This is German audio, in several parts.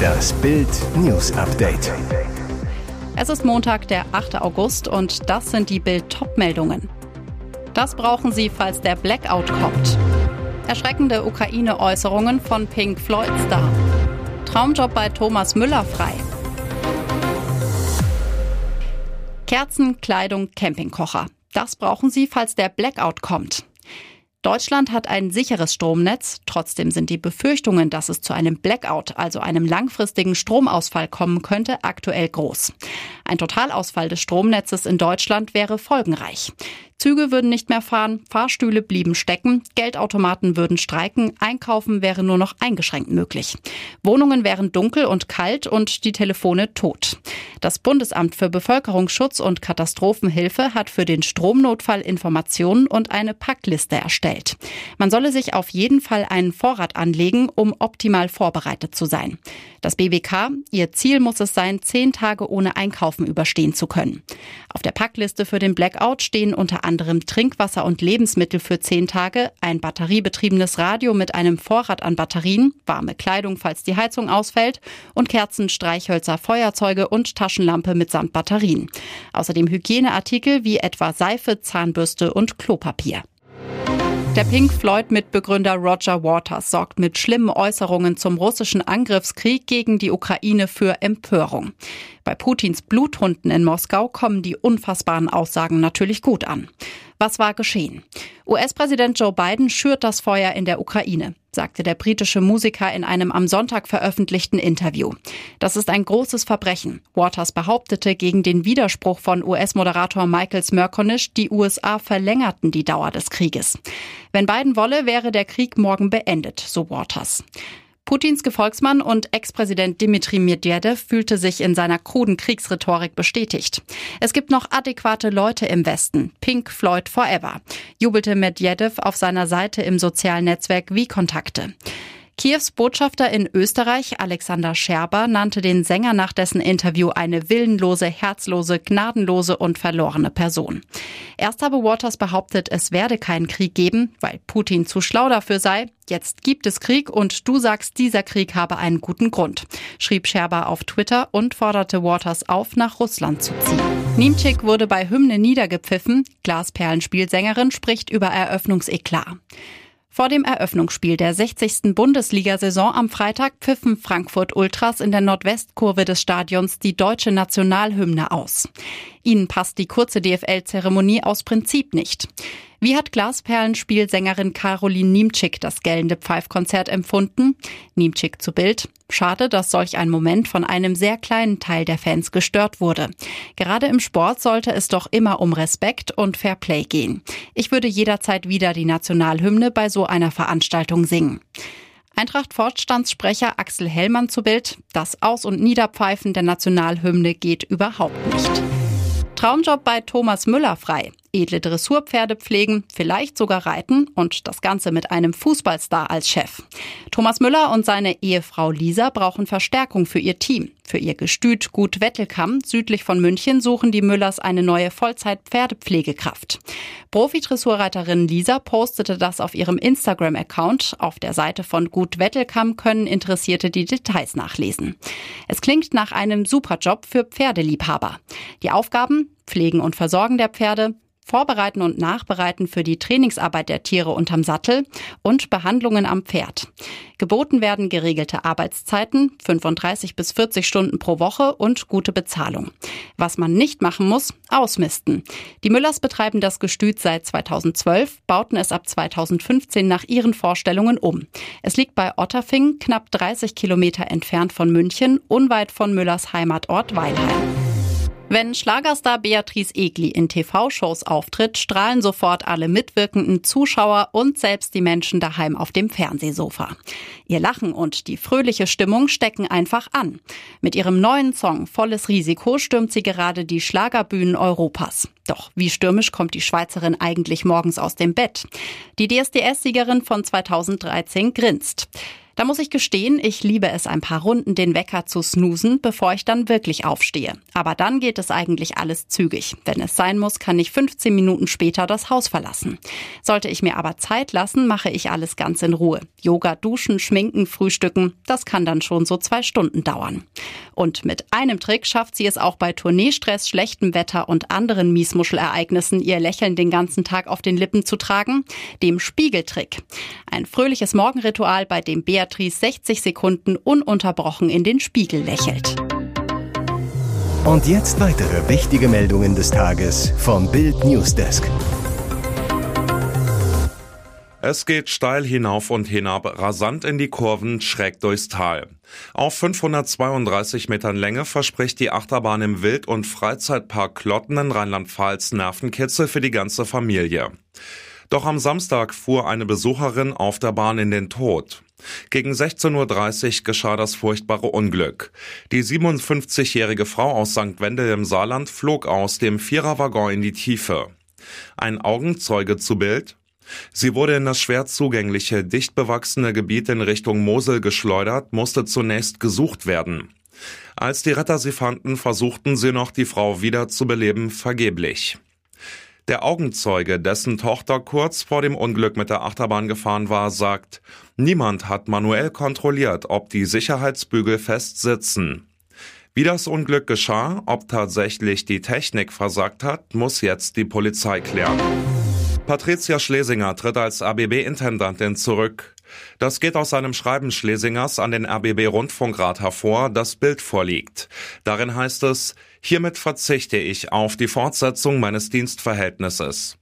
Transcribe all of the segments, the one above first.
Das Bild News Update. Es ist Montag, der 8. August und das sind die Bild Topmeldungen. Das brauchen Sie, falls der Blackout kommt. Erschreckende Ukraine-Äußerungen von Pink Floyd Star. Traumjob bei Thomas Müller frei. Kerzen, Kleidung, Campingkocher. Das brauchen Sie, falls der Blackout kommt. Deutschland hat ein sicheres Stromnetz. Trotzdem sind die Befürchtungen, dass es zu einem Blackout, also einem langfristigen Stromausfall kommen könnte, aktuell groß. Ein Totalausfall des Stromnetzes in Deutschland wäre folgenreich. Züge würden nicht mehr fahren, Fahrstühle blieben stecken, Geldautomaten würden streiken, Einkaufen wäre nur noch eingeschränkt möglich. Wohnungen wären dunkel und kalt und die Telefone tot. Das Bundesamt für Bevölkerungsschutz und Katastrophenhilfe hat für den Stromnotfall Informationen und eine Packliste erstellt. Man solle sich auf jeden Fall einen Vorrat anlegen, um optimal vorbereitet zu sein. Das BBK, ihr Ziel muss es sein, zehn Tage ohne Einkaufen überstehen zu können. Auf der Packliste für den Blackout stehen unter anderem Trinkwasser und Lebensmittel für zehn Tage, ein batteriebetriebenes Radio mit einem Vorrat an Batterien, warme Kleidung, falls die Heizung ausfällt und Kerzen, Streichhölzer, Feuerzeuge und Taschenlampe mitsamt Batterien. Außerdem Hygieneartikel wie etwa Seife, Zahnbürste und Klopapier. Der Pink Floyd-Mitbegründer Roger Waters sorgt mit schlimmen Äußerungen zum russischen Angriffskrieg gegen die Ukraine für Empörung. Bei Putins Bluthunden in Moskau kommen die unfassbaren Aussagen natürlich gut an. Was war geschehen? US-Präsident Joe Biden schürt das Feuer in der Ukraine, sagte der britische Musiker in einem am Sonntag veröffentlichten Interview. Das ist ein großes Verbrechen. Waters behauptete gegen den Widerspruch von US-Moderator Michael Smerconish, die USA verlängerten die Dauer des Krieges. Wenn Biden wolle, wäre der Krieg morgen beendet, so Waters. Putins Gefolgsmann und Ex-Präsident Dmitri Medvedev fühlte sich in seiner kruden Kriegsrhetorik bestätigt. Es gibt noch adäquate Leute im Westen. Pink Floyd Forever, jubelte Medvedev auf seiner Seite im sozialen Netzwerk wie Kontakte. Kiews Botschafter in Österreich, Alexander Scherber, nannte den Sänger nach dessen Interview eine willenlose, herzlose, gnadenlose und verlorene Person. Erst habe Waters behauptet, es werde keinen Krieg geben, weil Putin zu schlau dafür sei. Jetzt gibt es Krieg und du sagst, dieser Krieg habe einen guten Grund, schrieb Scherber auf Twitter und forderte Waters auf, nach Russland zu ziehen. Niemczyk wurde bei Hymne niedergepfiffen. Glasperlenspielsängerin spricht über Eröffnungseklat. Vor dem Eröffnungsspiel der 60. Bundesliga-Saison am Freitag pfiffen Frankfurt Ultras in der Nordwestkurve des Stadions die deutsche Nationalhymne aus. Ihnen passt die kurze DFL-Zeremonie aus Prinzip nicht. Wie hat Glasperlenspielsängerin Caroline Niemczyk das gellende Pfeifkonzert empfunden? Niemczyk zu Bild. Schade, dass solch ein Moment von einem sehr kleinen Teil der Fans gestört wurde. Gerade im Sport sollte es doch immer um Respekt und Fair Play gehen. Ich würde jederzeit wieder die Nationalhymne bei so einer Veranstaltung singen. Eintracht-Vorstandssprecher Axel Hellmann zu Bild. Das Aus- und Niederpfeifen der Nationalhymne geht überhaupt nicht. Traumjob bei Thomas Müller frei. Edle Dressurpferde pflegen, vielleicht sogar reiten und das Ganze mit einem Fußballstar als Chef. Thomas Müller und seine Ehefrau Lisa brauchen Verstärkung für ihr Team. Für ihr Gestüt Gut Wettelkamm südlich von München suchen die Müllers eine neue Vollzeit-Pferdepflegekraft. Profi-Dressurreiterin Lisa postete das auf ihrem Instagram-Account. Auf der Seite von Gut Wettelkamm können Interessierte die Details nachlesen. Es klingt nach einem Superjob für Pferdeliebhaber. Die Aufgaben Pflegen und Versorgen der Pferde, Vorbereiten und Nachbereiten für die Trainingsarbeit der Tiere unterm Sattel und Behandlungen am Pferd. Geboten werden geregelte Arbeitszeiten, 35 bis 40 Stunden pro Woche und gute Bezahlung. Was man nicht machen muss, ausmisten. Die Müllers betreiben das Gestüt seit 2012, bauten es ab 2015 nach ihren Vorstellungen um. Es liegt bei Otterfing, knapp 30 Kilometer entfernt von München, unweit von Müllers Heimatort Weilheim. Wenn Schlagerstar Beatrice Egli in TV-Shows auftritt, strahlen sofort alle mitwirkenden Zuschauer und selbst die Menschen daheim auf dem Fernsehsofa. Ihr Lachen und die fröhliche Stimmung stecken einfach an. Mit ihrem neuen Song Volles Risiko stürmt sie gerade die Schlagerbühnen Europas. Doch wie stürmisch kommt die Schweizerin eigentlich morgens aus dem Bett? Die DSDS-Siegerin von 2013 grinst. Da muss ich gestehen, ich liebe es ein paar Runden den Wecker zu snoosen, bevor ich dann wirklich aufstehe. Aber dann geht es eigentlich alles zügig. Wenn es sein muss, kann ich 15 Minuten später das Haus verlassen. Sollte ich mir aber Zeit lassen, mache ich alles ganz in Ruhe. Yoga, duschen, schminken, frühstücken, das kann dann schon so zwei Stunden dauern. Und mit einem Trick schafft sie es auch bei Tourneestress, schlechtem Wetter und anderen Miesmuschelereignissen, ihr Lächeln den ganzen Tag auf den Lippen zu tragen, dem Spiegeltrick. Ein fröhliches Morgenritual, bei dem Beatrice 60 Sekunden ununterbrochen in den Spiegel lächelt. Und jetzt weitere wichtige Meldungen des Tages vom Bild Newsdesk. Es geht steil hinauf und hinab, rasant in die Kurven, schräg durchs Tal. Auf 532 Metern Länge verspricht die Achterbahn im Wild- und Freizeitpark Klotten in Rheinland-Pfalz Nervenkitzel für die ganze Familie. Doch am Samstag fuhr eine Besucherin auf der Bahn in den Tod. Gegen 16.30 Uhr geschah das furchtbare Unglück. Die 57-jährige Frau aus St. Wendel im Saarland flog aus dem Viererwaggon in die Tiefe. Ein Augenzeuge zu Bild. Sie wurde in das schwer zugängliche, dicht bewachsene Gebiet in Richtung Mosel geschleudert, musste zunächst gesucht werden. Als die Retter sie fanden, versuchten sie noch, die Frau wieder zu beleben, vergeblich. Der Augenzeuge, dessen Tochter kurz vor dem Unglück mit der Achterbahn gefahren war, sagt, niemand hat manuell kontrolliert, ob die Sicherheitsbügel fest sitzen. Wie das Unglück geschah, ob tatsächlich die Technik versagt hat, muss jetzt die Polizei klären. Patricia Schlesinger tritt als RBB-Intendantin zurück. Das geht aus einem Schreiben Schlesingers an den RBB-Rundfunkrat hervor, das Bild vorliegt. Darin heißt es, hiermit verzichte ich auf die Fortsetzung meines Dienstverhältnisses.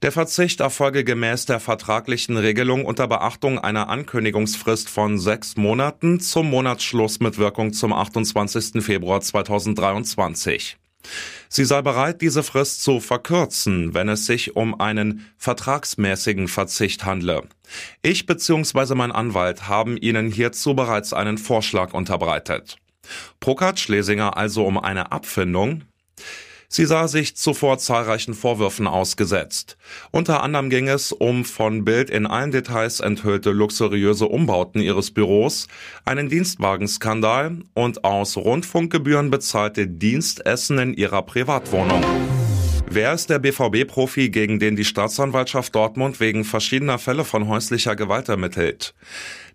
Der Verzicht erfolge gemäß der vertraglichen Regelung unter Beachtung einer Ankündigungsfrist von sechs Monaten zum Monatsschluss mit Wirkung zum 28. Februar 2023. Sie sei bereit, diese Frist zu verkürzen, wenn es sich um einen vertragsmäßigen Verzicht handle. Ich bzw. mein Anwalt haben Ihnen hierzu bereits einen Vorschlag unterbreitet. Prokart Schlesinger also um eine Abfindung? Sie sah sich zuvor zahlreichen Vorwürfen ausgesetzt. Unter anderem ging es um von Bild in allen Details enthüllte luxuriöse Umbauten ihres Büros, einen Dienstwagenskandal und aus Rundfunkgebühren bezahlte Dienstessen in ihrer Privatwohnung. Wer ist der BVB-Profi, gegen den die Staatsanwaltschaft Dortmund wegen verschiedener Fälle von häuslicher Gewalt ermittelt?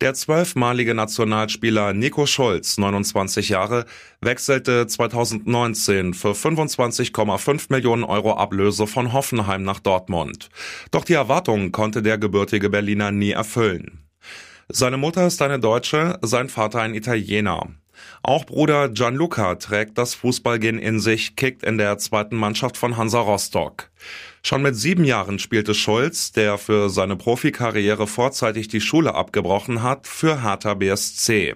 Der zwölfmalige Nationalspieler Nico Schulz, 29 Jahre, wechselte 2019 für 25,5 Millionen Euro Ablöse von Hoffenheim nach Dortmund. Doch die Erwartungen konnte der gebürtige Berliner nie erfüllen. Seine Mutter ist eine Deutsche, sein Vater ein Italiener. Auch Bruder Gianluca trägt das Fußballgehen in sich, kickt in der zweiten Mannschaft von Hansa Rostock. Schon mit sieben Jahren spielte Schulz, der für seine Profikarriere vorzeitig die Schule abgebrochen hat, für Hertha BSC.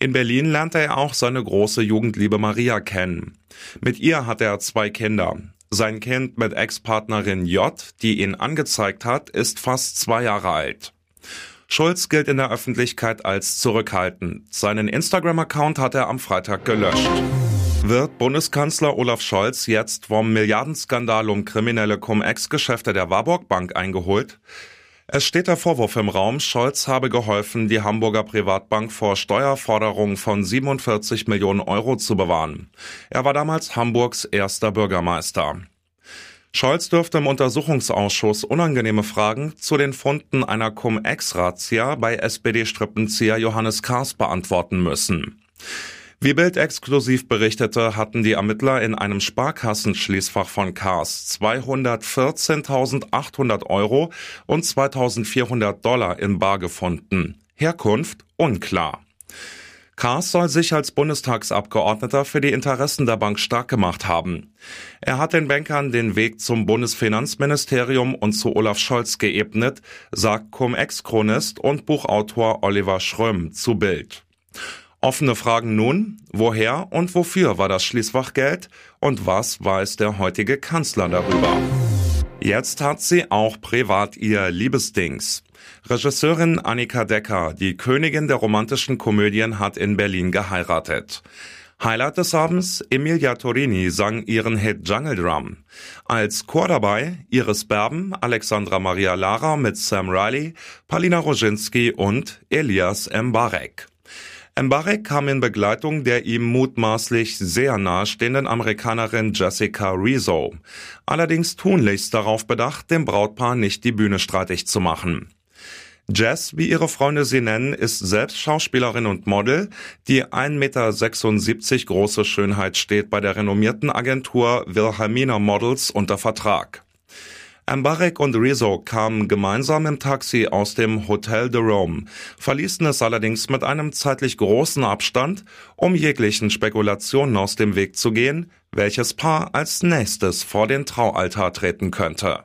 In Berlin lernte er auch seine große Jugendliebe Maria kennen. Mit ihr hat er zwei Kinder. Sein Kind mit Ex-Partnerin J, die ihn angezeigt hat, ist fast zwei Jahre alt. Schulz gilt in der Öffentlichkeit als zurückhaltend. Seinen Instagram-Account hat er am Freitag gelöscht. Wird Bundeskanzler Olaf Scholz jetzt vom Milliardenskandal um kriminelle Cum-Ex-Geschäfte der Warburg Bank eingeholt? Es steht der Vorwurf im Raum, Scholz habe geholfen, die Hamburger Privatbank vor Steuerforderungen von 47 Millionen Euro zu bewahren. Er war damals Hamburgs erster Bürgermeister. Scholz dürfte im Untersuchungsausschuss unangenehme Fragen zu den Funden einer Cum-Ex-Razzia bei SPD-Strippenzieher Johannes Kahrs beantworten müssen. Wie Bild exklusiv berichtete, hatten die Ermittler in einem Sparkassenschließfach von Kahrs 214.800 Euro und 2.400 Dollar in Bar gefunden. Herkunft unklar. Kaas soll sich als Bundestagsabgeordneter für die Interessen der Bank stark gemacht haben. Er hat den Bankern den Weg zum Bundesfinanzministerium und zu Olaf Scholz geebnet, sagt Cum-Ex-Chronist und Buchautor Oliver Schröm zu Bild. Offene Fragen nun, woher und wofür war das Schließfachgeld und was weiß der heutige Kanzler darüber? Jetzt hat sie auch privat ihr Liebesdings. Regisseurin Annika Decker, die Königin der romantischen Komödien, hat in Berlin geheiratet. Highlight des Abends, Emilia Torini sang ihren Hit Jungle Drum. Als Chor dabei Iris Berben, Alexandra Maria Lara mit Sam Riley, Palina Roginski und Elias Mbarek. Mbarek kam in Begleitung der ihm mutmaßlich sehr nahestehenden Amerikanerin Jessica Rizzo. Allerdings tunlichst darauf bedacht, dem Brautpaar nicht die Bühne streitig zu machen. Jess, wie ihre Freunde sie nennen, ist selbst Schauspielerin und Model. Die 1,76 Meter große Schönheit steht bei der renommierten Agentur Wilhelmina Models unter Vertrag. Ambarek und Rizzo kamen gemeinsam im Taxi aus dem Hotel de Rome, verließen es allerdings mit einem zeitlich großen Abstand, um jeglichen Spekulationen aus dem Weg zu gehen, welches Paar als nächstes vor den Traualtar treten könnte.